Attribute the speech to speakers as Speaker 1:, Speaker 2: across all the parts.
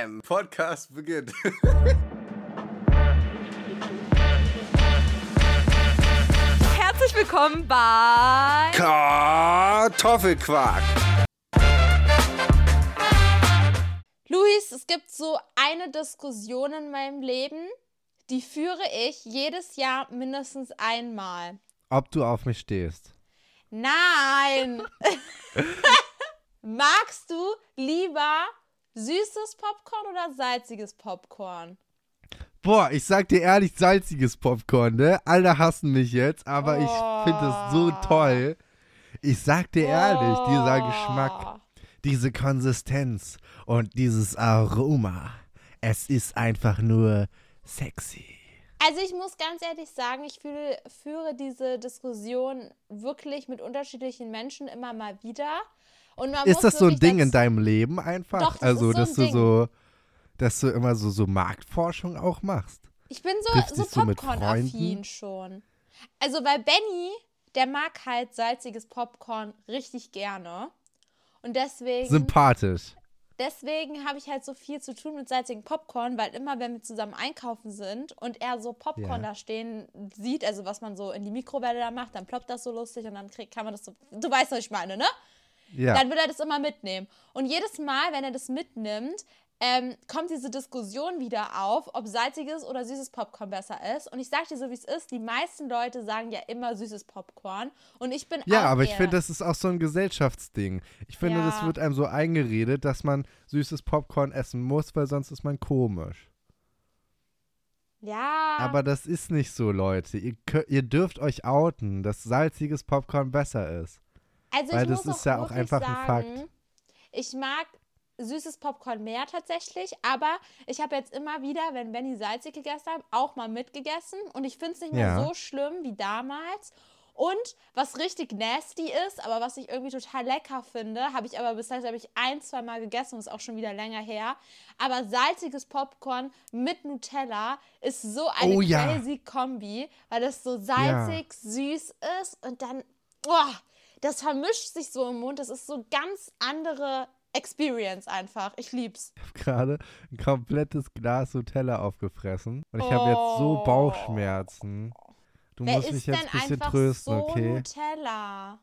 Speaker 1: Bam! Podcast beginnt.
Speaker 2: Herzlich willkommen bei
Speaker 1: Kartoffelquark.
Speaker 2: Luis. Es gibt so eine Diskussion in meinem Leben, die führe ich jedes Jahr mindestens einmal.
Speaker 3: Ob du auf mich stehst.
Speaker 2: Nein! Magst du lieber süßes Popcorn oder salziges Popcorn?
Speaker 3: Boah, ich sag dir ehrlich, salziges Popcorn, ne? Alle hassen mich jetzt, aber ich finde es so
Speaker 2: Oh.
Speaker 3: toll. Ich sag dir ehrlich, dieser
Speaker 2: Oh.
Speaker 3: Geschmack, diese Konsistenz und dieses Aroma. Es ist einfach nur sexy.
Speaker 2: Also ich muss ganz ehrlich sagen, ich fühle, führe diese Diskussion wirklich mit unterschiedlichen Menschen immer mal wieder.
Speaker 3: Ist das so ein Ding in deinem Leben einfach?
Speaker 2: Doch, das
Speaker 3: also,
Speaker 2: ist so
Speaker 3: dass du
Speaker 2: Ding.
Speaker 3: so, dass du immer so, so Marktforschung auch machst.
Speaker 2: Ich bin so, so Popcorn-affin schon. Also, weil Benny, der mag halt salziges Popcorn richtig gerne. Und deswegen,
Speaker 3: Sympathisch.
Speaker 2: deswegen habe ich halt so viel zu tun mit salzigem Popcorn, weil immer, wenn wir zusammen einkaufen sind und er so Popcorn
Speaker 3: Ja.
Speaker 2: da stehen sieht, also was man so in die Mikrowelle da macht, dann ploppt das so lustig und dann krieg, kann man das so. Du weißt, was ich meine, ne?
Speaker 3: Ja.
Speaker 2: dann will er das immer mitnehmen. Und jedes Mal, wenn er das mitnimmt, ähm, kommt diese Diskussion wieder auf, ob salziges oder süßes Popcorn besser ist. Und ich sag dir so, wie es ist, die meisten Leute sagen ja immer süßes Popcorn. Und ich bin
Speaker 3: Ja, aber ich finde, das ist auch so ein Gesellschaftsding. Ich finde, das
Speaker 2: Ja.
Speaker 3: wird einem so eingeredet, dass man süßes Popcorn essen muss, weil sonst ist man komisch.
Speaker 2: Ja,
Speaker 3: Aber das ist nicht so, Leute. Ihr, ihr dürft euch outen, dass salziges Popcorn besser ist.
Speaker 2: Also
Speaker 3: weil
Speaker 2: ich
Speaker 3: das
Speaker 2: muss
Speaker 3: ist ja auch einfach ein
Speaker 2: sagen,
Speaker 3: Fakt.
Speaker 2: Ich mag süßes Popcorn mehr tatsächlich, aber ich habe jetzt immer wieder, wenn Benny salzig gegessen hat, auch mal mitgegessen und ich finde es nicht mehr
Speaker 3: Ja.
Speaker 2: so schlimm wie damals. Und was richtig nasty ist, aber was ich irgendwie total lecker finde, habe ich aber bisher, glaube ich, ein, zwei Mal gegessen, ist auch schon wieder länger her. Aber salziges Popcorn mit Nutella ist so eine
Speaker 3: Oh ja.
Speaker 2: crazy Kombi, weil das so salzig, süß ist und dann, oh, das vermischt sich so im Mund. Das ist so ganz andere Experience einfach. Ich lieb's.
Speaker 3: Ich habe gerade ein komplettes Glas Nutella aufgefressen und ich habe jetzt so
Speaker 2: Oh.
Speaker 3: Bauchschmerzen. Du
Speaker 2: Wer
Speaker 3: musst mich jetzt ein bisschen trösten,
Speaker 2: so
Speaker 3: okay?
Speaker 2: Nutella?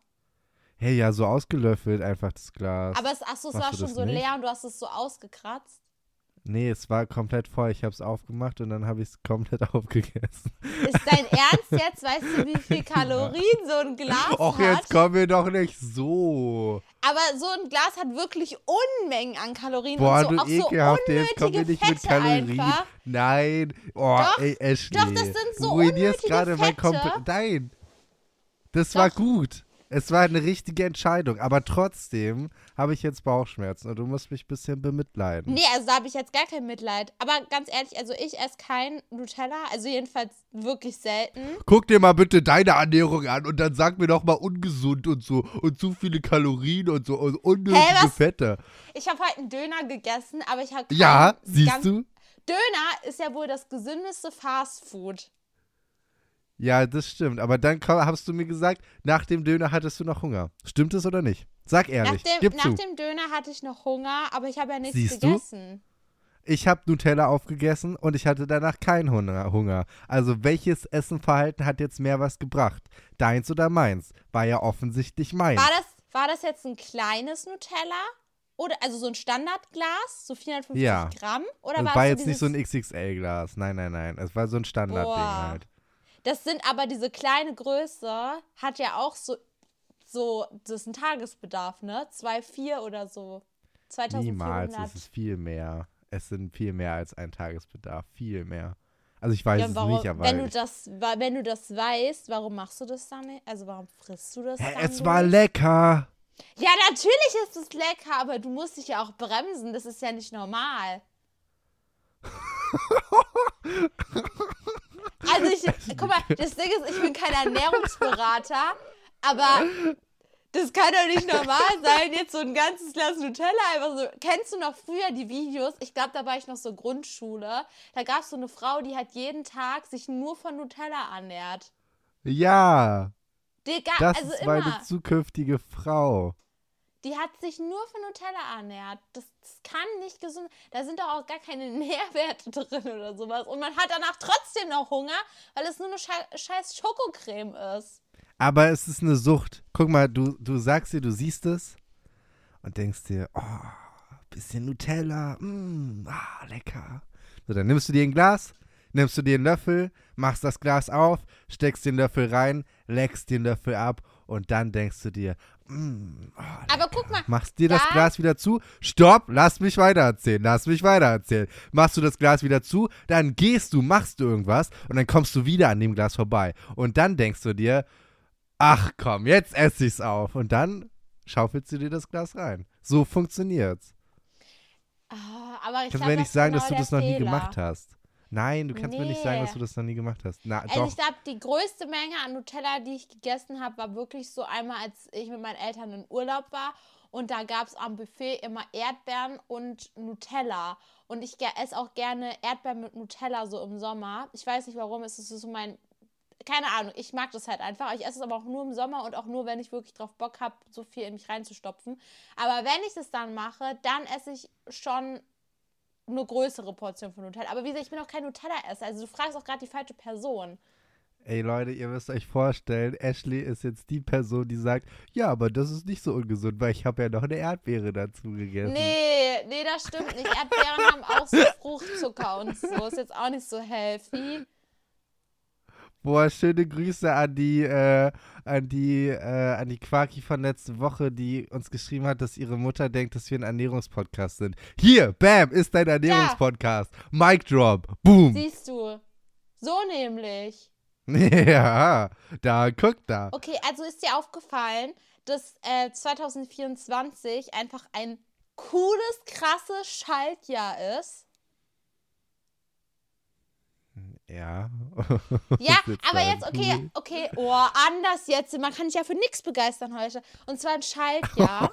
Speaker 3: Hey, ja, so ausgelöffelt einfach das Glas.
Speaker 2: Aber es, ach so, es
Speaker 3: Machst
Speaker 2: war schon so leer und du hast es so ausgekratzt.
Speaker 3: Nee, es war komplett voll. Ich habe es aufgemacht und dann habe ich es komplett aufgegessen.
Speaker 2: Ist dein Ernst jetzt? Weißt du, wie viel Kalorien so ein Glas
Speaker 3: Och,
Speaker 2: hat?
Speaker 3: jetzt kommen wir doch nicht so.
Speaker 2: Aber so ein Glas hat wirklich Unmengen an Kalorien
Speaker 3: Boah,
Speaker 2: und so,
Speaker 3: du
Speaker 2: auch so
Speaker 3: jetzt kommen wir nicht mit
Speaker 2: Fette
Speaker 3: Kalorien.
Speaker 2: einfach.
Speaker 3: Nein. Oh,
Speaker 2: Doch,
Speaker 3: ey, Ashley.
Speaker 2: doch, das sind so
Speaker 3: du ruinierst gerade mein. Kompe Nein. Das war
Speaker 2: Doch.
Speaker 3: gut. Es war eine richtige Entscheidung. Aber trotzdem habe ich jetzt Bauchschmerzen und du musst mich ein bisschen bemitleiden.
Speaker 2: Nee, also da habe ich jetzt gar kein Mitleid. Aber ganz ehrlich, also ich esse kein Nutella, also jedenfalls wirklich selten.
Speaker 3: Guck dir mal bitte deine Ernährung an und dann sag mir doch mal ungesund und so und zu viele Kalorien und so und unnötige
Speaker 2: was?
Speaker 3: Fette.
Speaker 2: Ich habe heute einen Döner gegessen, aber ich habe
Speaker 3: Ja, siehst du?
Speaker 2: Döner ist ja wohl das gesündeste Fastfood.
Speaker 3: Ja, das stimmt. Aber dann komm- hast du mir gesagt, nach dem Döner hattest du noch Hunger. Stimmt es oder nicht? Sag
Speaker 2: Nach
Speaker 3: ehrlich.
Speaker 2: dem,
Speaker 3: Gib
Speaker 2: nach dem Döner hatte ich noch Hunger, aber ich habe ja nichts
Speaker 3: Siehst du?
Speaker 2: gegessen.
Speaker 3: Ich habe Nutella aufgegessen und ich hatte danach keinen Hunger. Also welches Essenverhalten hat jetzt mehr was gebracht? Deins oder meins? War ja offensichtlich meins.
Speaker 2: War das, war das jetzt ein kleines Nutella? Oder also so ein Standardglas, so 450
Speaker 3: Ja.
Speaker 2: Gramm? Oder
Speaker 3: Es
Speaker 2: war,
Speaker 3: war jetzt
Speaker 2: so
Speaker 3: nicht so ein XXL-Glas. Nein, nein, nein. Es war so ein Standardding halt.
Speaker 2: Das sind aber diese kleine Größe, hat ja auch so, so das ist ein Tagesbedarf, ne? 2,4 oder so. 2400.
Speaker 3: Niemals. Es ist viel mehr. Es sind viel mehr als ein Tagesbedarf. Viel mehr. Also ich weiß
Speaker 2: Ja,
Speaker 3: es
Speaker 2: warum,
Speaker 3: nicht, aber
Speaker 2: wenn, du das, wenn du das weißt, warum machst du das dann nicht? Also warum frisst du das
Speaker 3: Hä,
Speaker 2: dann
Speaker 3: es war
Speaker 2: nicht?
Speaker 3: lecker.
Speaker 2: Ja, natürlich ist es lecker, aber du musst dich ja auch bremsen. Das ist ja nicht normal. Also ich, guck mal, das Ding ist, ich bin kein Ernährungsberater, aber das kann doch nicht normal sein, jetzt so ein ganzes Glas Nutella einfach so. Kennst du noch früher die Videos? Ich glaube, da war ich noch so Grundschule. Da gab es so eine Frau, die hat jeden Tag sich nur von Nutella ernährt.
Speaker 3: Ja,
Speaker 2: Digga,
Speaker 3: das
Speaker 2: also
Speaker 3: ist
Speaker 2: immer.
Speaker 3: meine zukünftige Frau.
Speaker 2: Die hat sich nur von Nutella ernährt. Das, das kann nicht gesund. Da sind doch auch gar keine Nährwerte drin oder sowas. Und man hat danach trotzdem noch Hunger, weil es nur eine scheiß Schokocreme ist.
Speaker 3: Aber es ist eine Sucht. Guck mal, du, du sagst dir, du siehst es und denkst dir, oh, bisschen Nutella, mm, ah, lecker. So, dann nimmst du dir ein Glas, nimmst du dir einen Löffel, machst das Glas auf, steckst den Löffel rein, leckst den Löffel ab und dann denkst du dir, mm, oh,
Speaker 2: aber guck mal,
Speaker 3: machst dir das Glas wieder zu, stopp, lass mich weitererzählen, lass mich weitererzählen. Machst du das Glas wieder zu, dann gehst du, machst du irgendwas und dann kommst du wieder an dem Glas vorbei. Und dann denkst du dir, ach komm, jetzt esse ich's auf. Und dann schaufelst du dir das Glas rein. So funktioniert's.
Speaker 2: Oh, aber ich
Speaker 3: kannst
Speaker 2: mir
Speaker 3: nicht sagen,
Speaker 2: genau
Speaker 3: dass du das noch
Speaker 2: Fehler.
Speaker 3: nie gemacht hast. Nein, du kannst
Speaker 2: nee.
Speaker 3: mir nicht sagen, dass du das noch nie gemacht hast. Na,
Speaker 2: also
Speaker 3: doch.
Speaker 2: ich glaube, die größte Menge an Nutella, die ich gegessen habe, war wirklich so einmal, als ich mit meinen Eltern in Urlaub war. Und da gab es am Buffet immer Erdbeeren und Nutella. Und ich esse auch gerne Erdbeeren mit Nutella so im Sommer. Ich weiß nicht warum, es ist so mein keine Ahnung, ich mag das halt einfach. Ich esse es aber auch nur im Sommer und auch nur, wenn ich wirklich drauf Bock habe, so viel in mich reinzustopfen. Aber wenn ich das dann mache, dann esse ich schon eine größere Portion von Nutella. Aber wie gesagt, ich bin auch kein Nutella-Esser. Also du fragst auch gerade die falsche Person.
Speaker 3: Ey Leute, ihr müsst euch vorstellen, Ashley ist jetzt die Person, die sagt, ja, aber das ist nicht so ungesund, weil ich habe ja noch eine Erdbeere dazu gegessen.
Speaker 2: Nee, nee, das stimmt nicht. Erdbeeren haben auch so Fruchtzucker und so. Ist jetzt auch nicht so healthy.
Speaker 3: Boah, schöne Grüße an die, äh, an die, äh, an die Quaki von letzte Woche, die uns geschrieben hat, dass ihre Mutter denkt, dass wir ein Ernährungspodcast sind. Hier, bam, ist dein Ernährungspodcast. Ja. Mic drop, boom.
Speaker 2: Siehst du. So nämlich.
Speaker 3: Ja, da, guck da.
Speaker 2: Okay, also ist dir aufgefallen, dass äh, 2024 einfach ein cooles, krasses Schaltjahr ist?
Speaker 3: Ja.
Speaker 2: Ja, aber jetzt, okay, okay, oh, anders jetzt. Man kann sich ja für nichts begeistern heute. Und zwar ein Schaltjahr.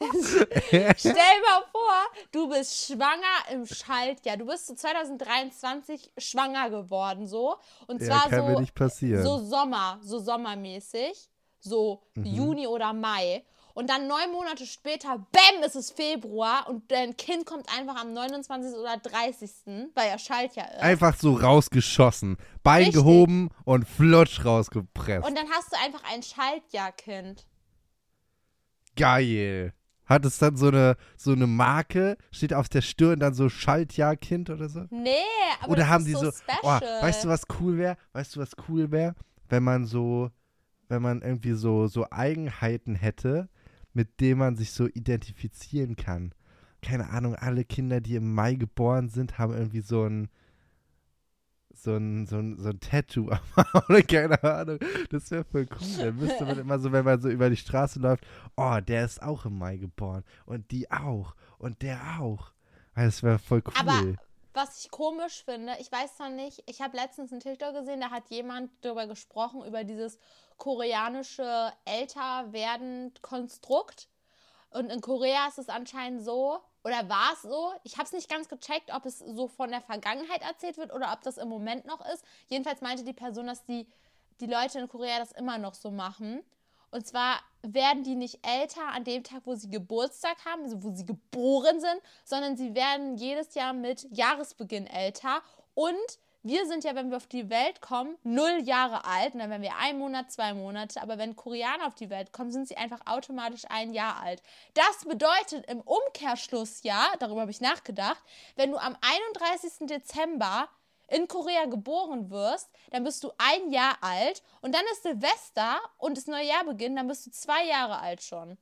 Speaker 2: Stell mal vor, du bist schwanger im Schaltjahr. Du bist so 2023 schwanger geworden, so. Und zwar
Speaker 3: ja,
Speaker 2: so, so Sommer, so sommermäßig. So mhm. Juni oder Mai. Und dann neun Monate später, bäm, ist es Februar und dein Kind kommt einfach am 29. oder 30., weil er Schaltjahr ist.
Speaker 3: Einfach so rausgeschossen. Bein Richtig. gehoben und flutsch rausgepresst.
Speaker 2: Und dann hast du einfach ein Schaltjahr-Kind.
Speaker 3: Geil. Hat es dann so eine, so eine Marke, steht auf der Stirn dann so Schaltjahr-Kind oder so?
Speaker 2: Nee, aber
Speaker 3: oder
Speaker 2: das
Speaker 3: haben
Speaker 2: ist
Speaker 3: die
Speaker 2: so,
Speaker 3: so oh, weißt du, was cool wäre? Weißt du, was cool wäre? Wenn man so, wenn man irgendwie so, so Eigenheiten hätte, mit dem man sich so identifizieren kann. Keine Ahnung, alle Kinder, die im Mai geboren sind, haben irgendwie so ein so ein, so ein, so ein Tattoo oder keine Ahnung. Das wäre voll cool. Dann müsste man immer so, wenn man so über die Straße läuft, oh, der ist auch im Mai geboren. Und die auch. Und der auch. Das wäre voll cool.
Speaker 2: Aber was ich komisch finde, ich weiß noch nicht, ich habe letztens einen TikTok gesehen, da hat jemand darüber gesprochen, über dieses koreanische Älterwerden-Konstrukt. Und in Korea ist es anscheinend so, oder war es so? Ich habe es nicht ganz gecheckt, ob es so von der Vergangenheit erzählt wird oder ob das im Moment noch ist. Jedenfalls meinte die Person, dass die, die Leute in Korea das immer noch so machen. Und zwar werden die nicht älter an dem Tag, wo sie Geburtstag haben, also wo sie geboren sind, sondern sie werden jedes Jahr mit Jahresbeginn älter. Und wir sind ja, wenn wir auf die Welt kommen, null Jahre alt. Und dann werden wir ein Monat, zwei Monate. Aber wenn Koreaner auf die Welt kommen, sind sie einfach automatisch ein Jahr alt. Das bedeutet im Umkehrschluss ja, darüber habe ich nachgedacht, wenn du am 31. Dezember in Korea geboren wirst, dann bist du ein Jahr alt und dann ist Silvester und das neue Jahr beginnt, dann bist du zwei Jahre alt schon.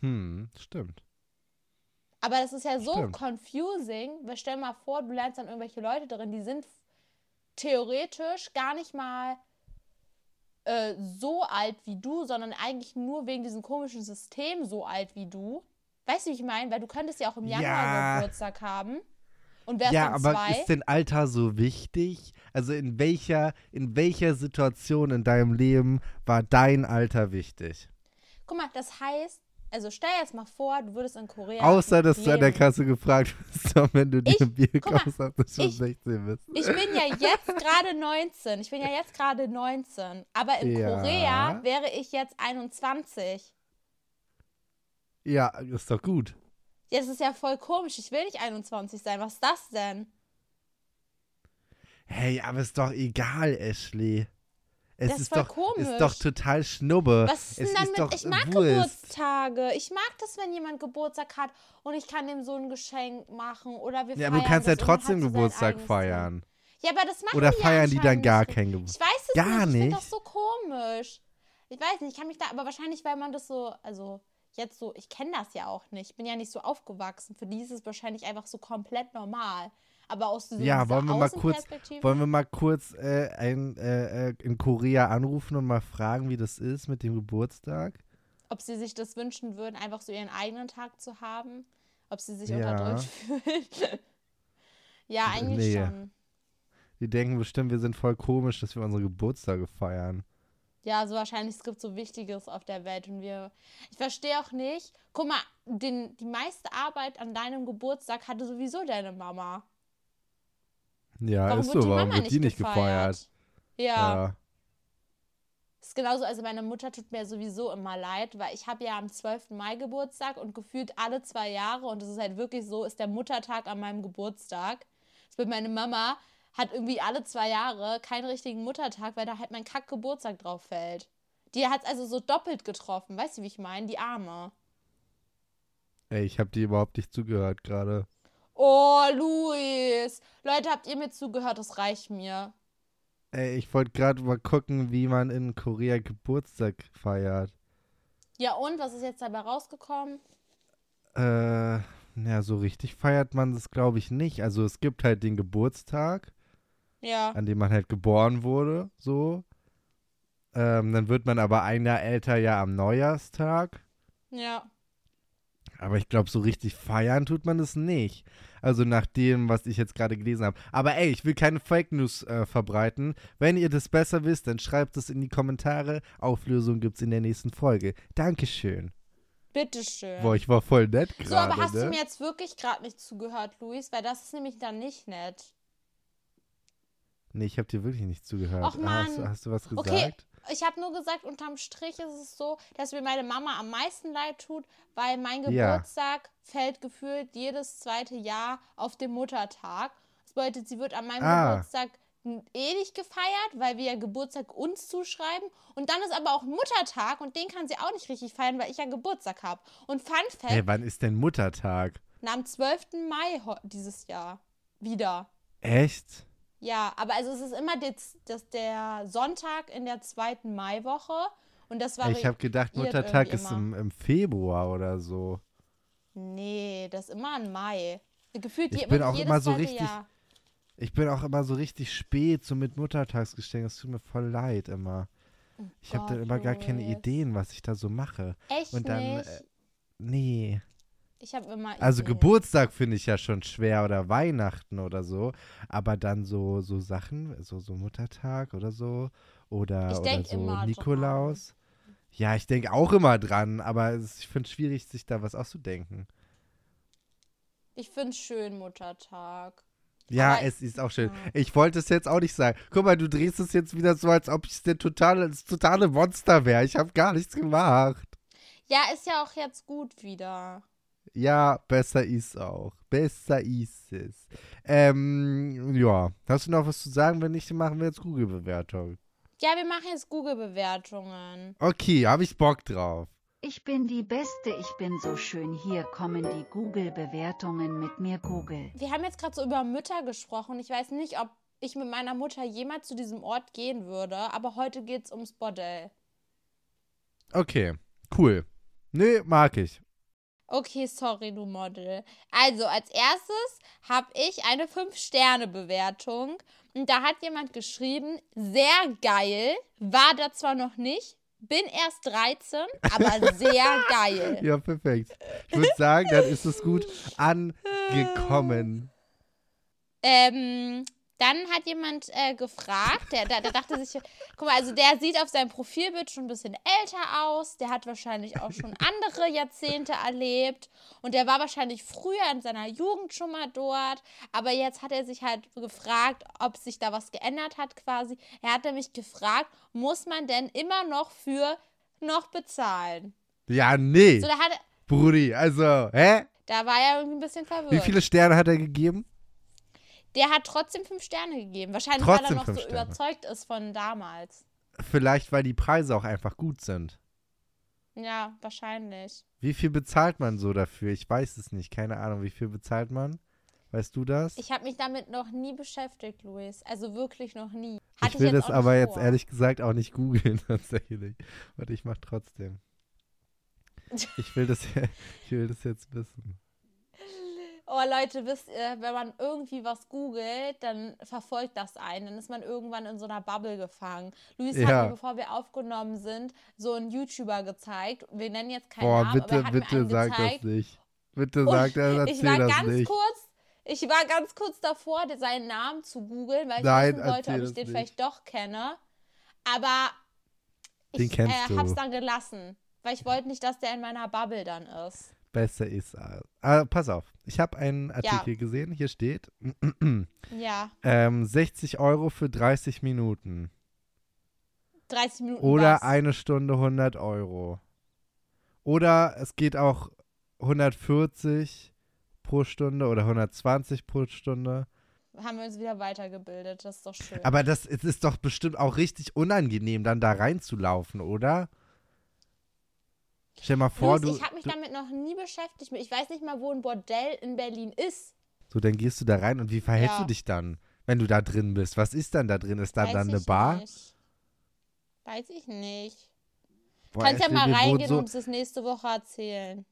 Speaker 3: Hm, stimmt.
Speaker 2: Aber das ist ja so stimmt. confusing, weil stell mal vor, du lernst dann irgendwelche Leute drin, die sind theoretisch gar nicht mal äh, so alt wie du, sondern eigentlich nur wegen diesem komischen System so alt wie du. Weißt du, wie ich meine? Weil du könntest ja auch im Januar ja. Geburtstag haben. Und
Speaker 3: ja, aber
Speaker 2: zwei?
Speaker 3: ist denn Alter so wichtig? Also in welcher, in welcher Situation in deinem Leben war dein Alter wichtig?
Speaker 2: Guck mal, das heißt, also stell jetzt mal vor, du würdest in Korea.
Speaker 3: Außer, dass du an der
Speaker 2: leben.
Speaker 3: Kasse gefragt wirst, wenn du dir
Speaker 2: Ich-
Speaker 3: ein Bier
Speaker 2: guck mal,
Speaker 3: kaufst, ob du schon
Speaker 2: ich-
Speaker 3: 16 bist.
Speaker 2: Ich bin ja jetzt gerade 19. Ich bin ja jetzt gerade 19. Aber in
Speaker 3: Ja.
Speaker 2: Korea wäre ich jetzt 21.
Speaker 3: Ja, ist doch gut.
Speaker 2: Das ist ja voll komisch. Ich will nicht 21 sein. Was ist das denn?
Speaker 3: Hey, aber ist doch egal, Ashley. Es
Speaker 2: Das ist
Speaker 3: doch,
Speaker 2: komisch.
Speaker 3: ist doch total Schnubbe.
Speaker 2: Was ist denn
Speaker 3: es
Speaker 2: dann
Speaker 3: ist
Speaker 2: mit. Ich mag
Speaker 3: Wurst.
Speaker 2: Geburtstage. Ich mag das, wenn jemand Geburtstag hat und ich kann dem so ein Geschenk machen. Oder wir
Speaker 3: Ja,
Speaker 2: feiern
Speaker 3: aber du kannst ja trotzdem Geburtstag feiern.
Speaker 2: Ja, aber das machen
Speaker 3: Oder
Speaker 2: die
Speaker 3: feiern die dann gar kein Geburtstag?
Speaker 2: Ich weiß es
Speaker 3: Gar
Speaker 2: nicht. Ich finde das so komisch. Ich weiß nicht, ich kann mich da, aber wahrscheinlich, weil man das so, also jetzt so, ich kenne das ja auch nicht. Ich bin ja nicht so aufgewachsen. Für die ist es wahrscheinlich einfach so komplett normal. Aber aus diesem
Speaker 3: Ja,
Speaker 2: dieser
Speaker 3: wollen wir mal kurz- Wollen wir mal kurz äh, ein, äh, äh, in Korea anrufen und mal fragen, wie das ist mit dem Geburtstag?
Speaker 2: ob sie sich das wünschen würden, einfach so ihren eigenen Tag zu haben. Ob sie sich
Speaker 3: Ja.
Speaker 2: unterdrückt fühlen. ja, eigentlich
Speaker 3: Nee.
Speaker 2: schon.
Speaker 3: Die denken bestimmt, wir sind voll komisch, dass wir unsere Geburtstage feiern.
Speaker 2: Ja, so wahrscheinlich, es gibt so Wichtiges auf der Welt und wir. Ich verstehe auch nicht. Guck mal, den, die meiste Arbeit an deinem Geburtstag hatte sowieso deine Mama.
Speaker 3: Ja,
Speaker 2: Warum
Speaker 3: ist so, warum wird die nicht gefeiert?
Speaker 2: Ja.
Speaker 3: Ja.
Speaker 2: Ist genauso, also meine Mutter tut mir sowieso immer leid, weil ich habe ja am 12. Mai Geburtstag und gefühlt alle zwei Jahre, und es ist halt wirklich so, ist der Muttertag an meinem Geburtstag. Das wird meine Mama hat irgendwie alle zwei Jahre keinen richtigen Muttertag, weil da halt mein Kack-Geburtstag drauf fällt. Die hat es also so doppelt getroffen, weißt du, wie ich meine? Die Arme.
Speaker 3: Ey, ich habe dir überhaupt nicht zugehört gerade.
Speaker 2: Oh, Luis. Leute, habt ihr mir zugehört? Das reicht mir.
Speaker 3: Ey, ich wollte gerade mal gucken, wie man in Korea Geburtstag feiert.
Speaker 2: Ja, und? Was ist jetzt dabei rausgekommen?
Speaker 3: Äh, ja, so richtig feiert man das, glaube ich, nicht. Also es gibt halt den Geburtstag,
Speaker 2: Ja.
Speaker 3: an dem man halt geboren wurde, so. Ähm, dann wird man aber ein Jahr älter ja am Neujahrstag.
Speaker 2: Ja.
Speaker 3: Aber ich glaube, so richtig feiern tut man es nicht. Also nach dem, was ich jetzt gerade gelesen habe. Aber ey, ich will keine Fake News äh, verbreiten. Wenn ihr das besser wisst, dann schreibt es in die Kommentare. Auflösung gibt's in der nächsten Folge. Dankeschön.
Speaker 2: Bitteschön.
Speaker 3: Boah, ich war voll nett gerade.
Speaker 2: So, aber hast
Speaker 3: ne?
Speaker 2: du mir jetzt wirklich gerade nicht zugehört, Luis? Weil das ist nämlich dann nicht nett.
Speaker 3: Nee, ich habe dir wirklich nicht zugehört.
Speaker 2: Och,
Speaker 3: Ah, Hast, du-
Speaker 2: Mann.
Speaker 3: hast du was gesagt?
Speaker 2: Okay. Ich habe nur gesagt, unterm Strich ist es so, dass mir meine Mama am meisten leid tut, weil mein
Speaker 3: Ja.
Speaker 2: Geburtstag fällt gefühlt jedes zweite Jahr auf den Muttertag. Das bedeutet, sie wird an meinem
Speaker 3: Ah.
Speaker 2: Geburtstag nicht gefeiert, weil wir ja Geburtstag uns zuschreiben. Und dann ist aber auch Muttertag und den kann sie auch nicht richtig feiern, weil ich ja Geburtstag habe. Und Fun Fact,
Speaker 3: Hey, wann ist denn Muttertag?
Speaker 2: na, am 12. Mai dieses Jahr wieder.
Speaker 3: Echt?
Speaker 2: Ja, aber also es ist immer das, das der Sonntag in der zweiten Maiwoche und das war
Speaker 3: ich habe gedacht, Muttertag ist im, im Februar oder so.
Speaker 2: Nee, das ist immer im Mai. Gefühlt
Speaker 3: Ich
Speaker 2: je-
Speaker 3: bin auch immer so richtig-
Speaker 2: Jahr.
Speaker 3: Ich bin auch immer so richtig spät, so mit Muttertagsgeschenken. Das tut mir voll leid immer. Ich habe dann immer gar keine. Ideen, was ich da so mache.
Speaker 2: Echt
Speaker 3: Und dann,
Speaker 2: nicht?
Speaker 3: äh, Nee.
Speaker 2: Ich habe immer
Speaker 3: Also
Speaker 2: Ideen.
Speaker 3: Geburtstag finde ich ja schon schwer oder Weihnachten oder so. Aber dann so, so Sachen, so, so Muttertag oder so. Oder,
Speaker 2: Ich
Speaker 3: oder so
Speaker 2: dran.
Speaker 3: Nikolaus. Ja, ich denke auch immer dran, aber es, ich finde es schwierig, sich da was auszudenken.
Speaker 2: Ich finde es schön, Muttertag.
Speaker 3: Ja,
Speaker 2: Aber-
Speaker 3: es ist auch schön.
Speaker 2: Ja.
Speaker 3: Ich wollte es jetzt auch nicht sagen. Guck mal, du drehst es jetzt wieder so, als ob ich der totale, das totale Monster wäre. Ich habe gar nichts gemacht.
Speaker 2: Ja, ist ja auch jetzt gut wieder.
Speaker 3: Ja, besser ist auch. Besser ist es. Ähm, ja. Hast du noch was zu sagen? Wenn nicht, dann machen wir jetzt Google-Bewertung.
Speaker 2: Ja, wir machen jetzt Google-Bewertungen.
Speaker 3: Okay, habe ich Bock drauf.
Speaker 1: Ich bin die Beste, ich bin so schön. Hier kommen die Google-Bewertungen mit mir Google.
Speaker 2: Wir haben jetzt gerade so über Mütter gesprochen. Ich weiß nicht, ob ich mit meiner Mutter jemals zu diesem Ort gehen würde, aber heute geht es ums Bordell.
Speaker 3: Okay, cool. Nee, mag ich.
Speaker 2: Okay, sorry, du Model. Also, als erstes habe ich eine 5-Sterne-Bewertung. Und da hat jemand geschrieben, sehr geil, war da zwar noch nicht, bin erst 13, aber sehr geil.
Speaker 3: Ja, perfekt. Ich würde sagen, dann ist es gut angekommen.
Speaker 2: Ähm, Dann hat jemand äh, gefragt, der, der, der dachte sich, guck mal, also der sieht auf seinem Profilbild schon ein bisschen älter aus, der hat wahrscheinlich auch schon andere Jahrzehnte erlebt und der war wahrscheinlich früher in seiner Jugend schon mal dort, aber jetzt hat er sich halt gefragt, ob sich da was geändert hat quasi. Er hat nämlich gefragt, muss man denn immer noch für noch bezahlen?
Speaker 3: Ja, nee.
Speaker 2: So, da, hat,
Speaker 3: Brudi, also, hä?
Speaker 2: da war er irgendwie ein bisschen verwirrt.
Speaker 3: Wie viele Sterne hat er gegeben?
Speaker 2: Der hat trotzdem fünf Sterne gegeben. Wahrscheinlich,
Speaker 3: Trotzdem
Speaker 2: weil er noch so
Speaker 3: Sterne.
Speaker 2: überzeugt ist von damals.
Speaker 3: Vielleicht, weil die Preise auch einfach gut sind.
Speaker 2: Ja, wahrscheinlich.
Speaker 3: Wie viel bezahlt man so dafür? Ich weiß es nicht. Keine Ahnung. Wie viel bezahlt man? Weißt du das?
Speaker 2: Ich habe mich damit noch nie beschäftigt, Luis. Also wirklich noch nie.
Speaker 3: Ich
Speaker 2: Hatte
Speaker 3: will
Speaker 2: jetzt
Speaker 3: das aber jetzt
Speaker 2: vor.
Speaker 3: ehrlich gesagt auch nicht googeln, tatsächlich. Warte, ich mach trotzdem. Ich will das, ich will das jetzt wissen.
Speaker 2: Oh Leute, wisst ihr, wenn man irgendwie was googelt, dann verfolgt das einen. Dann ist man irgendwann in so einer Bubble gefangen. Luis hat
Speaker 3: Ja.
Speaker 2: mir, bevor wir aufgenommen sind, so einen YouTuber gezeigt. Wir nennen jetzt keinen
Speaker 3: Boah,
Speaker 2: Namen, aber
Speaker 3: bitte,
Speaker 2: er hat mir
Speaker 3: bitte
Speaker 2: einen
Speaker 3: sag
Speaker 2: gezeigt.
Speaker 3: das nicht. Bitte sag das,
Speaker 2: Ich war
Speaker 3: das
Speaker 2: ganz
Speaker 3: nicht.
Speaker 2: kurz, ich war ganz kurz davor, seinen Namen zu googeln, weil ich
Speaker 3: Nein,
Speaker 2: wissen wollte, ob ich den
Speaker 3: nicht.
Speaker 2: vielleicht doch kenne. Aber
Speaker 3: Den
Speaker 2: ich äh, hab's dann gelassen, weil ich wollte nicht, dass der in meiner Bubble dann ist.
Speaker 3: Besser ist. Ah, pass auf. Ich habe einen Artikel gesehen. Hier steht
Speaker 2: Ja,
Speaker 3: ähm, 60 Euro für 30 Minuten.
Speaker 2: 30 Minuten.
Speaker 3: Oder
Speaker 2: was?
Speaker 3: eine Stunde 100 Euro. Oder es geht auch 140 pro Stunde oder 120 pro Stunde.
Speaker 2: haben wir uns wieder weitergebildet. Das ist doch schön.
Speaker 3: Aber das es ist doch bestimmt auch richtig unangenehm, dann da reinzulaufen, oder? Stell mal vor,
Speaker 2: Luis,
Speaker 3: du,
Speaker 2: ich habe mich
Speaker 3: du
Speaker 2: damit noch nie beschäftigt. Ich weiß nicht mal, wo ein Bordell in Berlin ist.
Speaker 3: so, dann gehst du da rein und wie verhältst
Speaker 2: Ja.
Speaker 3: du dich dann, wenn du da drin bist? Was ist dann da drin? Ist da
Speaker 2: weiß
Speaker 3: dann eine Bar?
Speaker 2: Nicht. Weiß ich nicht.
Speaker 3: Boah,
Speaker 2: Kannst ja mal reingehen
Speaker 3: so,
Speaker 2: und uns das nächste Woche erzählen.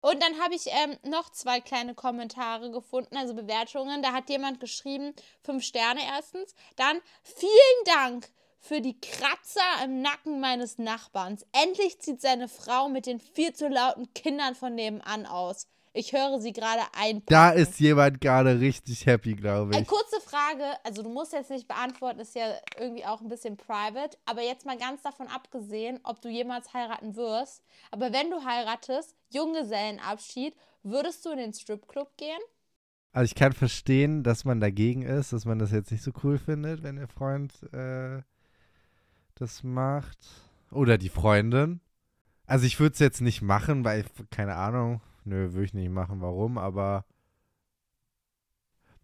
Speaker 2: Und dann habe ich ähm, noch zwei kleine Kommentare gefunden, also Bewertungen. Da hat jemand geschrieben, fünf Sterne erstens. Dann vielen Dank für die Kratzer im Nacken meines Nachbarns. Endlich zieht seine Frau mit den viel zu lauten Kindern von nebenan aus. Ich höre sie gerade einpacken.
Speaker 3: Da ist jemand gerade richtig happy, glaube
Speaker 2: Eine
Speaker 3: ich.
Speaker 2: kurze Frage, also du musst jetzt nicht beantworten, ist ja irgendwie auch ein bisschen private, aber jetzt mal ganz davon abgesehen, ob du jemals heiraten wirst. Aber wenn du heiratest, Junggesellenabschied, würdest du in den Stripclub gehen?
Speaker 3: Also ich kann verstehen, dass man dagegen ist, dass man das jetzt nicht so cool findet, wenn der Freund äh, das macht. Oder die Freundin. Also ich würde es jetzt nicht machen, weil, keine Ahnung, nö, würde ich nicht machen, warum, aber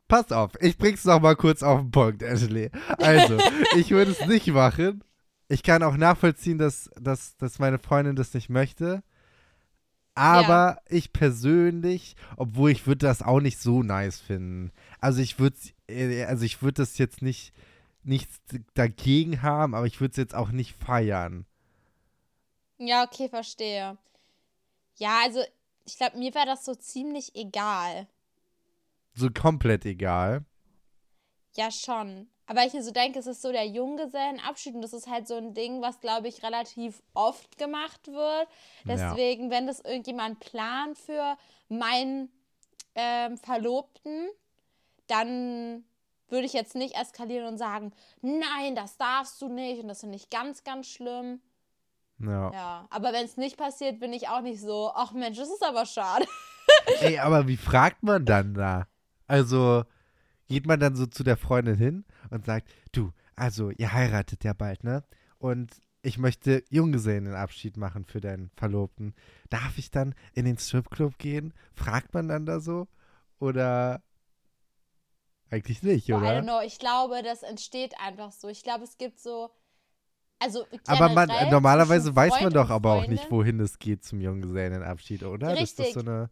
Speaker 3: pass auf, ich bring's noch mal kurz auf den Punkt, Ashley. Also, ich würde es nicht machen. Ich kann auch nachvollziehen, dass, dass, dass meine Freundin das nicht möchte. Aber ich persönlich, obwohl ich würde das auch nicht so nice finden. Also ich würde also ich würde das jetzt nicht nichts dagegen haben, aber ich würde es jetzt auch nicht feiern.
Speaker 2: Ja, okay, verstehe. Ja, also ich glaube, mir wäre das so ziemlich egal.
Speaker 3: So komplett egal.
Speaker 2: Ja, schon. Aber ich mir so denke, es ist so der Junggesellenabschied und das ist halt so ein Ding, was, glaube ich, relativ oft gemacht wird.
Speaker 3: Ja.
Speaker 2: Deswegen, wenn das irgendjemand plant für meinen ähm, Verlobten, dann würde ich jetzt nicht eskalieren und sagen, nein, das darfst du nicht und das finde ich ganz, ganz schlimm.
Speaker 3: Ja.
Speaker 2: Ja, aber wenn es nicht passiert, bin ich auch nicht so, ach Mensch, das ist aber schade.
Speaker 3: Ey, aber wie fragt man dann da? Also geht man dann so zu der Freundin hin und sagt, du, also ihr heiratet ja bald, ne? Und ich möchte Junggesellenabschied machen für deinen Verlobten. Darf ich dann in den Stripclub gehen? Fragt man dann da so? Oder eigentlich nicht,
Speaker 2: Boah, I don't
Speaker 3: oder?
Speaker 2: know, ich glaube, das entsteht einfach so. Ich glaube, es gibt so, also
Speaker 3: Aber man,
Speaker 2: generell
Speaker 3: normalerweise weiß man doch aber auch nicht, wohin es geht zum Junggesellenabschied, oder? Das ist
Speaker 2: Richtig.
Speaker 3: so eine,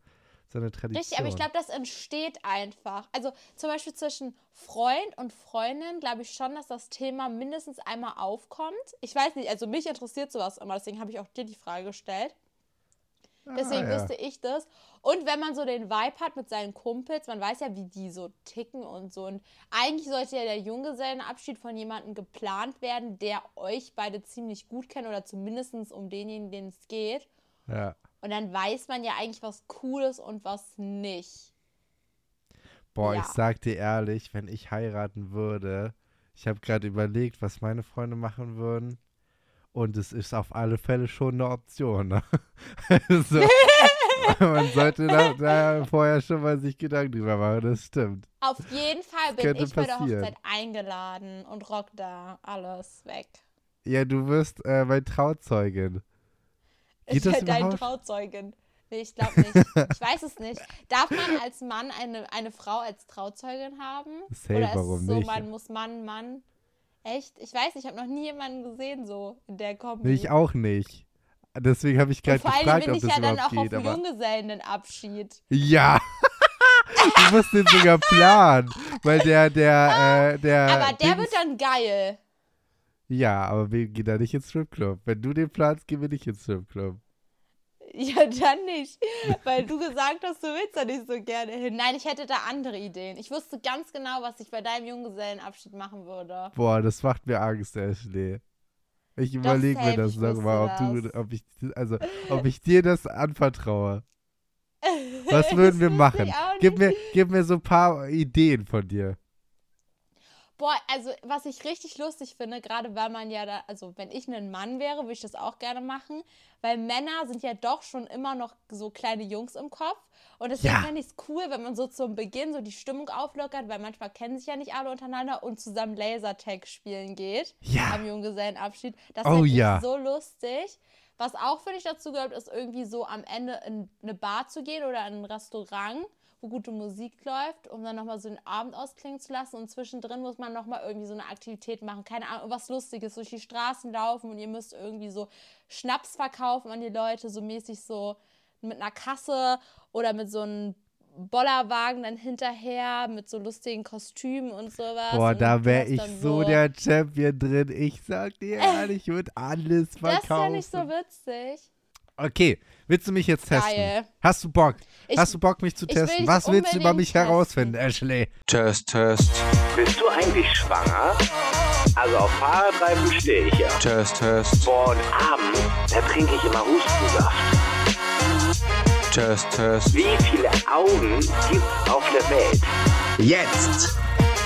Speaker 3: so eine Tradition.
Speaker 2: Richtig, aber ich glaube, das entsteht einfach. Also zum Beispiel zwischen Freund und Freundin glaube ich schon, dass das Thema mindestens einmal aufkommt. Ich weiß nicht, also mich interessiert sowas immer, deswegen habe ich auch dir die Frage gestellt. Deswegen
Speaker 3: ah, ja.
Speaker 2: wüsste ich das. Und wenn man so den Vibe hat mit seinen Kumpels, man weiß ja, wie die so ticken und so. Und eigentlich sollte ja der Junggesellenabschied von jemandem geplant werden, der euch beide ziemlich gut kennt oder zumindest um denjenigen, den es geht.
Speaker 3: Ja.
Speaker 2: Und dann weiß man ja eigentlich, was cool ist und was nicht.
Speaker 3: Boah,
Speaker 2: Ja.
Speaker 3: ich sag dir ehrlich, wenn ich heiraten würde, ich habe gerade überlegt, was meine Freunde machen würden. Und es ist auf alle Fälle schon eine Option. Ne? Also, man sollte da, da vorher schon mal sich Gedanken drüber machen, das stimmt.
Speaker 2: Auf jeden Fall bin ich bei der. Hochzeit eingeladen und rock da alles weg.
Speaker 3: Ja, du wirst äh, mein Trauzeugin. Geht
Speaker 2: ich werde dein? Trauzeugin. Nee, ich glaube nicht. Ich weiß es nicht. Darf man als Mann eine, eine Frau als Trauzeugin haben?
Speaker 3: Safe,
Speaker 2: Oder ist
Speaker 3: warum
Speaker 2: es so,
Speaker 3: nicht?
Speaker 2: man muss Mann, Mann? Echt? Ich weiß nicht, ich habe noch nie jemanden gesehen so in der Kombi.
Speaker 3: Nee, ich auch nicht. Deswegen habe ich gerade
Speaker 2: vor allem
Speaker 3: gefragt,
Speaker 2: bin
Speaker 3: ob
Speaker 2: ich
Speaker 3: das
Speaker 2: ja dann auch
Speaker 3: geht.
Speaker 2: auf
Speaker 3: Aber
Speaker 2: Junggesellenabschied.
Speaker 3: ja, du musst den sogar planen, weil der, der, äh, der.
Speaker 2: Aber der
Speaker 3: Dings-
Speaker 2: wird dann geil.
Speaker 3: Ja, aber wir gehen da nicht ins Stripclub. Wenn du den planst, gehen wir nicht ins Stripclub.
Speaker 2: Ja, dann nicht. Weil du gesagt hast, du willst da nicht so gerne hin. Nein, ich hätte da andere Ideen. Ich wusste ganz genau, was ich bei deinem Junggesellenabschied machen würde.
Speaker 3: Boah, das macht mir Angst, Ashley. Ich überlege mir das nochmal, ob du, ob ich, also, ob ich dir das anvertraue. Was würden wir machen? Gib mir, gib mir so ein paar Ideen von dir.
Speaker 2: Boah, also was ich richtig lustig finde, gerade weil man ja da, also wenn ich ein Mann wäre, würde ich das auch gerne machen, weil Männer sind ja doch schon immer noch so kleine Jungs im Kopf. Und deswegen
Speaker 3: Ja.
Speaker 2: fände ich es cool, wenn man so zum Beginn so die Stimmung auflockert, weil manchmal kennen sich ja nicht alle untereinander und zusammen Lasertag spielen geht
Speaker 3: Ja.
Speaker 2: am Junggesellenabschied. Das
Speaker 3: Oh
Speaker 2: ich
Speaker 3: ja.
Speaker 2: so lustig. Was auch, finde ich, dazu gehört, ist irgendwie so am Ende in eine Bar zu gehen oder in ein Restaurant, wo gute Musik läuft, um dann nochmal so den Abend ausklingen zu lassen. Und zwischendrin muss man nochmal irgendwie so eine Aktivität machen. Keine Ahnung, was Lustiges, durch die Straßen laufen und ihr müsst irgendwie so Schnaps verkaufen an die Leute, so mäßig so mit einer Kasse oder mit so einem Bollerwagen dann hinterher, mit so lustigen Kostümen und sowas.
Speaker 3: Boah,
Speaker 2: und
Speaker 3: da wäre ich
Speaker 2: dann
Speaker 3: so der Champion drin. Ich sag dir ehrlich, ich würde alles
Speaker 2: Das
Speaker 3: verkaufen.
Speaker 2: ist ja nicht so witzig.
Speaker 3: Okay, willst du mich jetzt testen?
Speaker 2: Geil.
Speaker 3: Hast du Bock?
Speaker 2: Ich-
Speaker 3: Hast du Bock, mich zu testen? Was willst du über mich herausfinden, Ashley?
Speaker 4: Test, Test,
Speaker 5: Bist du eigentlich schwanger? Also auf Fahrradreifen stehe ich ja.
Speaker 4: Test, Test,
Speaker 5: Boah, und abends, da trinke ich immer Hustensaft.
Speaker 4: Test, Test,
Speaker 5: Wie viele Augen gibt's auf der Welt? Jetzt!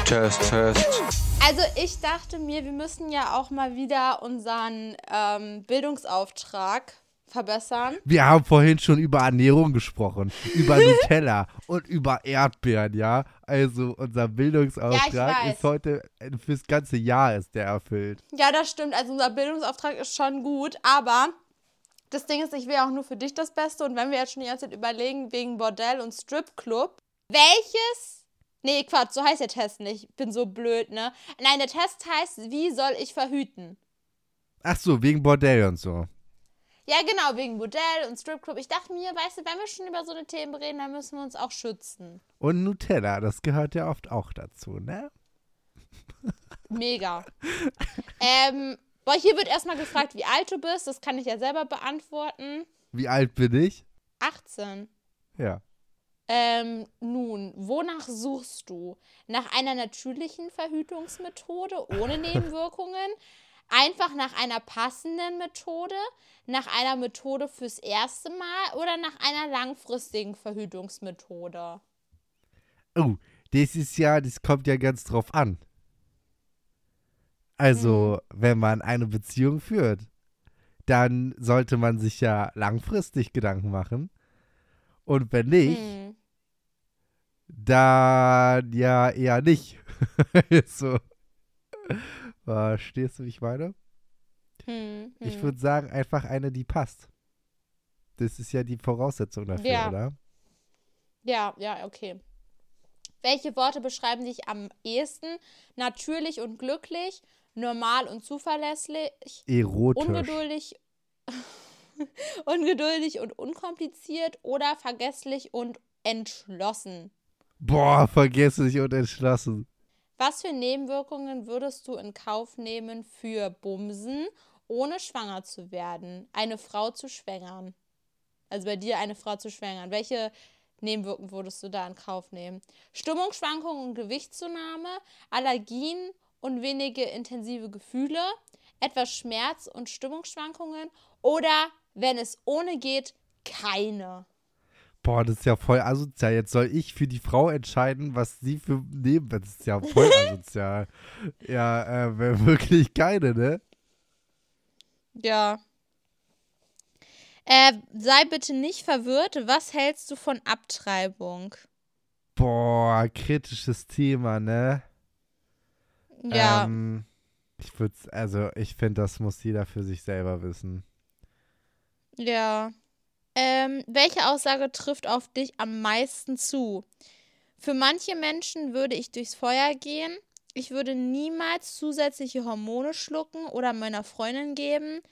Speaker 4: Test, Test,
Speaker 2: Also ich dachte mir, wir müssen ja auch mal wieder unseren ähm, Bildungsauftrag verbessern.
Speaker 3: Wir haben vorhin schon über Ernährung gesprochen, über Nutella und über Erdbeeren, ja? Also unser Bildungsauftrag
Speaker 2: Ja,
Speaker 3: ist heute, äh, fürs ganze Jahr ist der erfüllt.
Speaker 2: Ja, das stimmt. Also unser Bildungsauftrag ist schon gut, aber das Ding ist, ich will auch nur für dich das Beste. Und wenn wir jetzt schon die ganze Zeit überlegen, wegen Bordell und Stripclub, welches. Nee, Quatsch, so heißt der Test nicht. Ich bin so blöd, ne? Nein, der Test heißt, wie soll ich verhüten?
Speaker 3: Ach so, wegen Bordell und so.
Speaker 2: Ja, genau, wegen Bordell und Stripclub. Ich dachte mir, weißt du, wenn wir schon über so eine Themen reden, dann müssen wir uns auch schützen.
Speaker 3: Und Nutella, das gehört ja oft auch dazu, ne?
Speaker 2: Mega. ähm, boah, hier wird erstmal gefragt, wie alt du bist. Das kann ich ja selber beantworten.
Speaker 3: Wie alt bin ich?
Speaker 2: 18.
Speaker 3: Ja.
Speaker 2: Ähm, nun, wonach suchst du? Nach einer natürlichen Verhütungsmethode ohne Nebenwirkungen? Einfach nach einer passenden Methode? Nach einer Methode fürs erste Mal oder nach einer langfristigen Verhütungsmethode?
Speaker 3: Oh, das ist ja, das kommt ja ganz drauf an. Also, wenn man eine Beziehung führt, dann sollte man sich ja langfristig Gedanken machen. Und wenn nicht,
Speaker 2: Hm.
Speaker 3: dann ja eher nicht. so. Verstehst du, wie ich meine?
Speaker 2: Hm,
Speaker 3: Ich
Speaker 2: hm.
Speaker 3: würde sagen, einfach eine, die passt. Das ist ja die Voraussetzung dafür,
Speaker 2: Ja.
Speaker 3: oder?
Speaker 2: Ja, ja, okay. Welche Worte beschreiben dich am ehesten? Natürlich und glücklich, normal und zuverlässig,
Speaker 3: Erotisch.
Speaker 2: ungeduldig, ungeduldig und unkompliziert oder vergesslich und entschlossen.
Speaker 3: Boah, vergesslich und entschlossen.
Speaker 2: Was für Nebenwirkungen würdest du in Kauf nehmen für Bumsen, ohne schwanger zu werden? Eine Frau zu schwängern. Also bei dir eine Frau zu schwängern. Welche Nebenwirkungen würdest du da in Kauf nehmen? Stimmungsschwankungen und Gewichtszunahme, Allergien und wenige intensive Gefühle, etwas Schmerz und Stimmungsschwankungen oder, wenn es ohne geht, keine.
Speaker 3: Boah, das ist ja voll asozial. Jetzt soll ich für die Frau entscheiden, was sie für nehmen. Das ist ja voll asozial. ja, äh, wär wirklich keine, ne?
Speaker 2: Ja. Äh, sei bitte nicht verwirrt. Was hältst du von Abtreibung?
Speaker 3: Boah, kritisches Thema, ne?
Speaker 2: Ja.
Speaker 3: Ähm, ich würde, also ich finde, das muss jeder für sich selber wissen.
Speaker 2: Ja. Ähm, welche Aussage trifft auf dich am meisten zu? Für manche Menschen würde ich durchs Feuer gehen. Ich würde niemals zusätzliche Hormone schlucken oder meiner Freundin geben.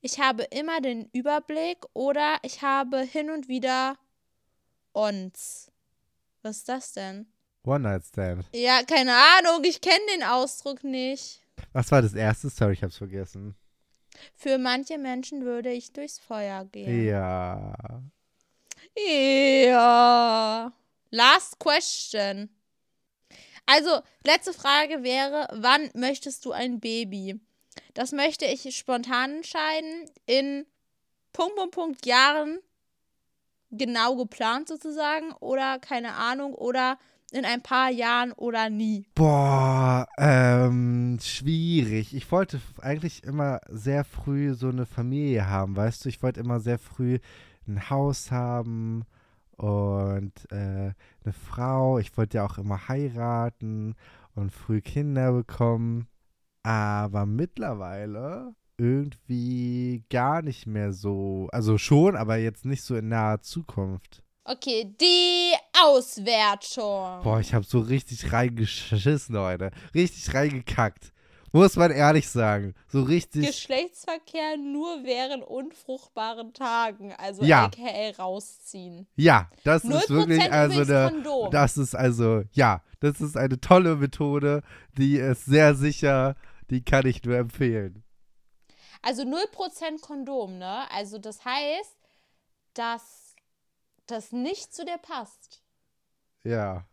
Speaker 2: Ich habe immer den Überblick oder ich habe hin und wieder ons. Was ist das denn?
Speaker 3: One-Night-Stand.
Speaker 2: Ja, keine Ahnung, ich kenne den Ausdruck nicht.
Speaker 3: Was war das erste? Sorry, ich hab's vergessen.
Speaker 2: Für manche Menschen würde ich durchs Feuer gehen.
Speaker 3: Ja.
Speaker 2: Ja. Last question. Also, letzte Frage wäre, wann möchtest du ein Baby? Das möchte ich spontan entscheiden, in Punkt, Punkt, Punkt Jahren genau geplant sozusagen oder keine Ahnung oder in ein paar Jahren oder nie.
Speaker 3: Boah, ähm, schwierig. Ich wollte eigentlich immer sehr früh so eine Familie haben, weißt du? Ich wollte immer sehr früh ein Haus haben und äh, eine Frau. Ich wollte ja auch immer heiraten und früh Kinder bekommen. Aber mittlerweile irgendwie gar nicht mehr so. Also schon, aber jetzt nicht so in naher Zukunft.
Speaker 2: Okay, die Auswertung.
Speaker 3: Boah, ich habe so richtig reingeschissen heute. Richtig reingekackt. Muss man ehrlich sagen. So richtig.
Speaker 2: Geschlechtsverkehr nur während unfruchtbaren Tagen, also
Speaker 3: Ja.
Speaker 2: aka rausziehen.
Speaker 3: ja, das ist
Speaker 2: 0%
Speaker 3: wirklich also eine.
Speaker 2: Kondom.
Speaker 3: Das ist also, ja, das ist eine tolle Methode. Die ist sehr sicher. Die kann ich nur empfehlen.
Speaker 2: Also 0% Kondom, ne? Also das heißt, dass das nicht zu dir passt.
Speaker 3: Ja.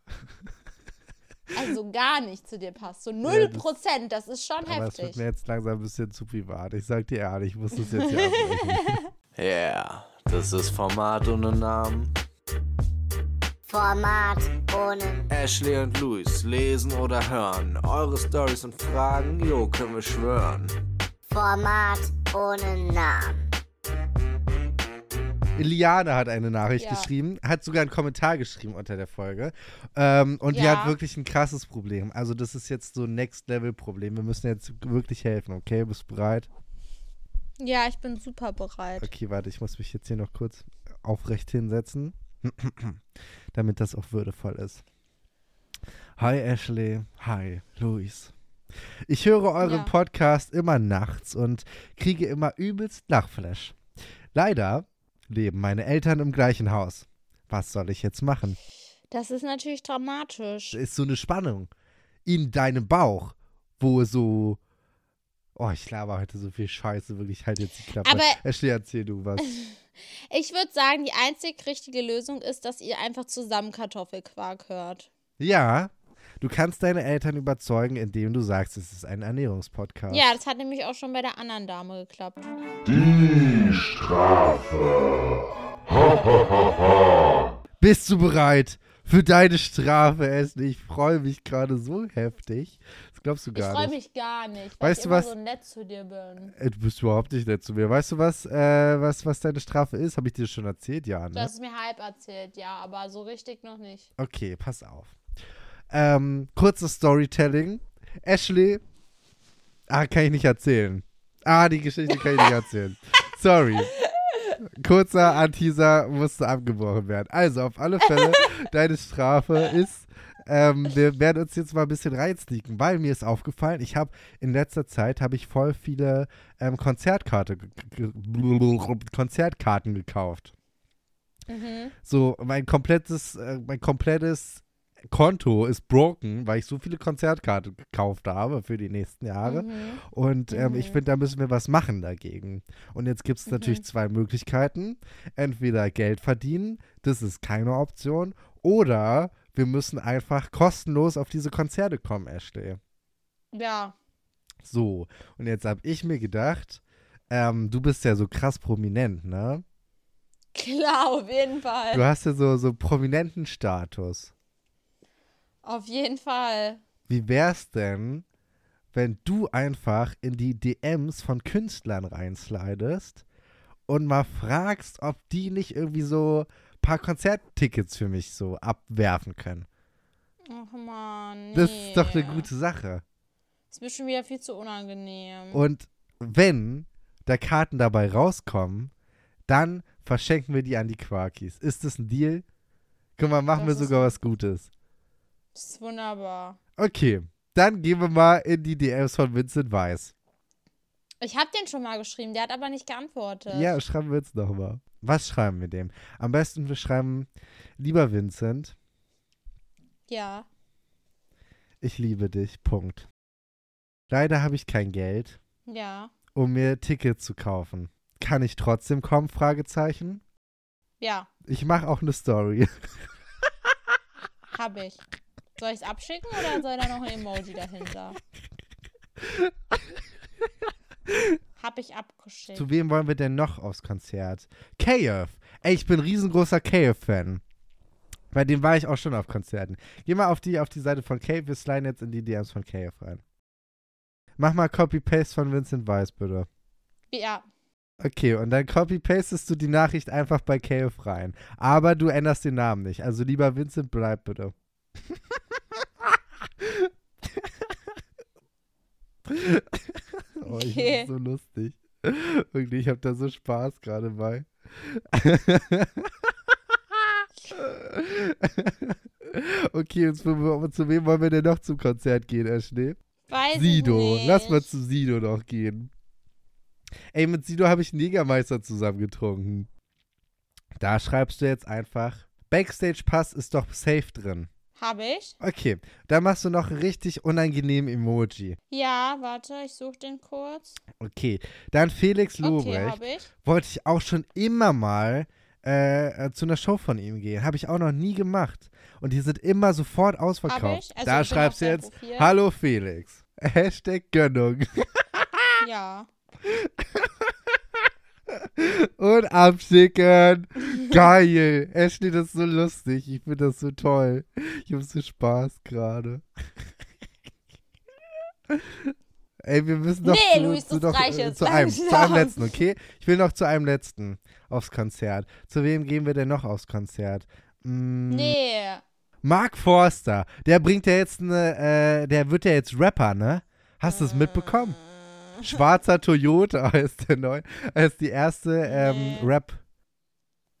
Speaker 2: Also gar nicht zu dir passt. So
Speaker 3: Ja,
Speaker 2: 0%, das, ist schon
Speaker 3: Aber es wird
Speaker 2: heftig.
Speaker 3: mir jetzt langsam ein bisschen zu privat. Ich sag dir ehrlich, ich muss das jetzt hier abbrechen.
Speaker 4: Yeah, das ist Format ohne Namen.
Speaker 6: Format ohne
Speaker 4: Ashley und Luis lesen oder hören. Eure Stories und Fragen, jo, können wir schwören.
Speaker 6: Format ohne Namen.
Speaker 3: Eliane hat eine Nachricht
Speaker 2: Ja.
Speaker 3: geschrieben, hat sogar einen Kommentar geschrieben unter der Folge. Ähm, und die
Speaker 2: Ja.
Speaker 3: hat wirklich ein krasses Problem. Also, das ist jetzt so ein Next-Level-Problem. Wir müssen jetzt wirklich helfen, okay? Bist du bereit?
Speaker 2: Ja, ich bin super bereit.
Speaker 3: Okay, warte, ich muss mich jetzt hier noch kurz aufrecht hinsetzen, damit das auch würdevoll ist. Hi Ashley, hi Luis. Ich höre euren
Speaker 2: Ja.
Speaker 3: Podcast immer nachts und kriege immer übelst Lachflash. Leider leben meine Eltern im gleichen Haus. Was soll ich jetzt machen?
Speaker 2: Das ist natürlich dramatisch.
Speaker 3: ist so eine Spannung in deinem Bauch, wo so. Oh, ich laber heute so viel Scheiße, wirklich halt jetzt die Klappe.
Speaker 2: Aber-
Speaker 3: Ashley, erzähl du was.
Speaker 2: Ich würde sagen, die einzig richtige Lösung ist, dass ihr einfach zusammen Kartoffelquark hört.
Speaker 3: Ja, du kannst deine Eltern überzeugen, indem du sagst, es ist ein Ernährungspodcast.
Speaker 2: Ja, das hat nämlich auch schon bei der anderen Dame geklappt.
Speaker 3: Bist du bereit für deine Strafe, Ashley? Ich freue mich gerade so heftig. Das glaubst du
Speaker 2: Ich
Speaker 3: gar
Speaker 2: freue
Speaker 3: nicht.
Speaker 2: mich gar nicht, weil
Speaker 3: Weißt
Speaker 2: ich
Speaker 3: du
Speaker 2: immer
Speaker 3: was?
Speaker 2: so nett zu dir bin.
Speaker 3: Äh, Du bist überhaupt nicht nett zu mir. Weißt du was, äh, was, was deine Strafe ist? Habe ich dir schon erzählt? Ja,
Speaker 2: Du
Speaker 3: ne?
Speaker 2: hast es mir halb erzählt, ja, aber so richtig noch nicht.
Speaker 3: Okay, pass auf. Ähm, kurzes Storytelling. Ashley. Ah, kann ich nicht erzählen. Ah, die Geschichte kann ich nicht erzählen. Sorry. Kurzer Anteaser musste abgebrochen werden. Also, auf alle Fälle, deine Strafe ist, ähm, wir werden uns jetzt mal ein bisschen reinsneaken, weil mir ist aufgefallen, ich habe in letzter Zeit habe ich voll viele ähm, Konzertkarte, Konzertkarten gekauft.
Speaker 2: Mhm.
Speaker 3: So, mein komplettes, äh, mein komplettes Konto ist broken, weil ich so viele Konzertkarten gekauft habe für die nächsten Jahre.
Speaker 2: Mhm.
Speaker 3: Und ähm, ich
Speaker 2: Mhm.
Speaker 3: finde, da müssen wir was machen dagegen. Und jetzt gibt es natürlich
Speaker 2: Mhm.
Speaker 3: zwei Möglichkeiten. Entweder Geld verdienen, das ist keine Option, oder wir müssen einfach kostenlos auf diese Konzerte kommen, Ashley.
Speaker 2: Ja.
Speaker 3: So, und jetzt habe ich mir gedacht, ähm, du bist ja so krass prominent, ne?
Speaker 2: Klar, auf jeden Fall.
Speaker 3: Du hast ja so, so prominenten Status.
Speaker 2: Auf jeden Fall.
Speaker 3: Wie wär's denn, wenn du einfach in die DMs von Künstlern reinslidest und mal fragst, ob die nicht irgendwie so ein paar Konzerttickets für mich so abwerfen können?
Speaker 2: Ach man, nee.
Speaker 3: Das ist doch eine gute Sache.
Speaker 2: Ist mir schon wieder viel zu unangenehm.
Speaker 3: Und wenn da Karten dabei rauskommen, dann verschenken wir die an die Quarkies. Ist das ein Deal? Guck mal, machen
Speaker 2: Das
Speaker 3: wir sogar was Gutes.
Speaker 2: Das ist wunderbar.
Speaker 3: Okay, dann gehen wir mal in die DMs von Vincent Weiss.
Speaker 2: Ich habe den schon mal geschrieben, der hat aber nicht geantwortet.
Speaker 3: Ja, schreiben wir jetzt nochmal. Was schreiben wir dem? Am besten wir schreiben, lieber Vincent,
Speaker 2: Ja.
Speaker 3: ich liebe dich, Punkt. Leider habe ich kein Geld,
Speaker 2: Ja.
Speaker 3: um mir Tickets zu kaufen. Kann ich trotzdem kommen? Fragezeichen.
Speaker 2: Ja,
Speaker 3: Ich mache auch eine Story.
Speaker 2: habe ich. Soll ich es abschicken oder soll da noch ein Emoji dahinter? Hab ich abgeschickt.
Speaker 3: Zu wem wollen wir denn noch aufs Konzert? KF. Ey, ich bin riesengroßer KF-Fan. Bei dem war ich auch schon auf Konzerten. Geh mal auf die, auf die Seite von KF. Wir sliden jetzt in die DMs von KF rein. Mach mal Copy-Paste von Vincent Weiss, bitte.
Speaker 2: Ja,
Speaker 3: Okay, und dann copy-pastest du die Nachricht einfach bei KF rein. Aber du änderst den Namen nicht. Also lieber Vincent, bleib bitte. oh, ich
Speaker 2: Okay.
Speaker 3: bin so lustig. Wirklich, ich habe da so Spaß gerade bei. okay, und zu, zu wem wollen wir denn noch zum Konzert gehen, Ashley?
Speaker 2: weiß
Speaker 3: Sido.
Speaker 2: ich nicht.
Speaker 3: Lass mal zu Sido noch gehen. Ey, mit Sido habe ich einen Jägermeister zusammen getrunken. Da schreibst du jetzt einfach, Backstage-Pass ist doch safe drin.
Speaker 2: Hab ich?
Speaker 3: Okay, dann machst du noch einen richtig unangenehmen Emoji.
Speaker 2: Ja, warte, ich suche den kurz.
Speaker 3: Okay, dann Felix
Speaker 2: Okay,
Speaker 3: Lobrecht.
Speaker 2: hab ich.
Speaker 3: Wollte ich auch schon immer mal äh, äh, zu einer Show von ihm gehen. Habe ich auch noch nie gemacht. Und die sind immer sofort ausverkauft.
Speaker 2: Also
Speaker 3: da schreibst du jetzt,
Speaker 2: Profil.
Speaker 3: Hallo Felix. Hashtag Gönnung.
Speaker 2: Ja.
Speaker 3: Und abschicken. Geil. Ashley, das ist so lustig. Ich finde das so toll. Ich habe so Spaß gerade. Ey, wir müssen noch
Speaker 2: Nee,
Speaker 3: zu,
Speaker 2: Luis,
Speaker 3: zu,
Speaker 2: das
Speaker 3: noch,
Speaker 2: reicht
Speaker 3: äh,
Speaker 2: jetzt.
Speaker 3: zu einem, zu einem letzten, okay? Ich will noch zu einem letzten aufs Konzert. Zu wem gehen wir denn noch aufs Konzert? Mm,
Speaker 2: Nee.
Speaker 3: Mark Forster. Der bringt ja jetzt eine, äh, der wird ja jetzt Rapper, ne? Hast du es mitbekommen? Schwarzer Toyota heißt der neu. Ist die erste ähm,
Speaker 2: Nee.
Speaker 3: Rap,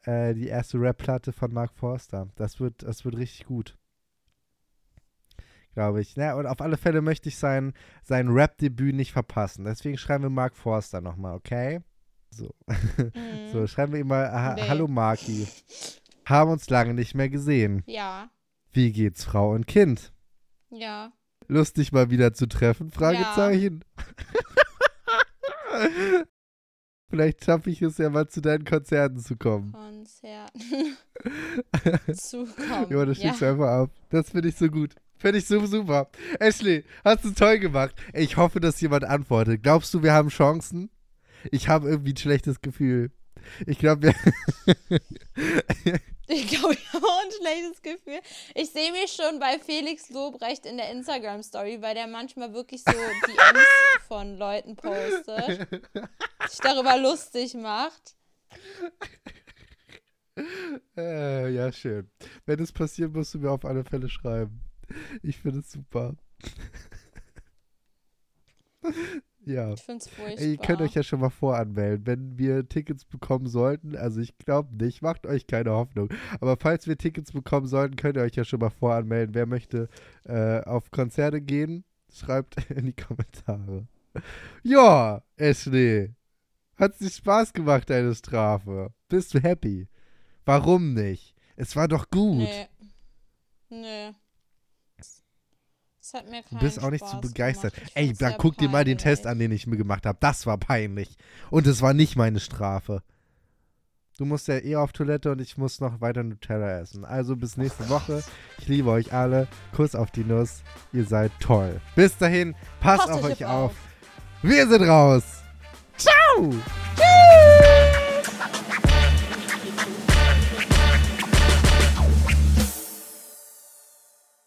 Speaker 3: äh, die erste Rap-Platte von Mark Forster. Das wird, das wird richtig gut. Glaube ich. Na, und auf alle Fälle möchte ich sein, sein Rap-Debüt nicht verpassen. Deswegen schreiben wir Mark Forster nochmal, okay? So.
Speaker 2: Mhm.
Speaker 3: so, schreiben wir ihm mal, ha
Speaker 2: Nee.
Speaker 3: hallo Marki. Haben uns lange nicht mehr gesehen.
Speaker 2: Ja.
Speaker 3: Wie geht's Frau und Kind?
Speaker 2: Ja.
Speaker 3: Lustig mal wieder zu treffen? Fragezeichen. Vielleicht schaffe ich es ja mal zu deinen Konzerten zu kommen.
Speaker 2: Konzerten. Zukommen.
Speaker 3: Ja, das
Speaker 2: ja.
Speaker 3: schickst du einfach ab. Das finde ich so gut. Finde ich so super. Ashley, hast du toll gemacht. Ich hoffe, dass jemand antwortet. Glaubst du, wir haben Chancen? Ich habe irgendwie ein schlechtes Gefühl. Ich glaube, wir.
Speaker 2: Ich glaube, ich habe auch ein schlechtes Gefühl. Ich sehe mich schon bei Felix Lobrecht in der Instagram-Story, weil der manchmal wirklich so DMs von Leuten postet, sich darüber lustig macht.
Speaker 3: äh, ja, schön. Wenn es passiert, musst du mir auf alle Fälle schreiben. Ich finde es super. Ja.
Speaker 2: Ich finde es furchtbar.
Speaker 3: Ihr könnt euch ja schon mal voranmelden, wenn wir Tickets bekommen sollten. Also ich glaube nicht, macht euch keine Hoffnung. Aber falls wir Tickets bekommen sollten, könnt ihr euch ja schon mal voranmelden. Wer möchte äh, auf Konzerte gehen, schreibt in die Kommentare. Ja, Ashley. Hat dir Spaß gemacht, deine Strafe? Bist du happy? Warum nicht? Es war doch gut.
Speaker 2: Nee. Nee. Das hat mir
Speaker 3: Du bist auch nicht so begeistert. Ey, dann guck dir mal den. Test an, den ich mir gemacht habe. Das war peinlich. Und es war nicht meine Strafe. Du musst ja eh auf Toilette und ich muss noch weiter Nutella essen. Also bis nächste Woche. Ich liebe euch alle. Kuss auf die Nuss. Ihr seid toll. Bis dahin, passt,
Speaker 2: Passt
Speaker 3: auf euch
Speaker 2: auf.
Speaker 3: auf. Wir sind raus. Ciao.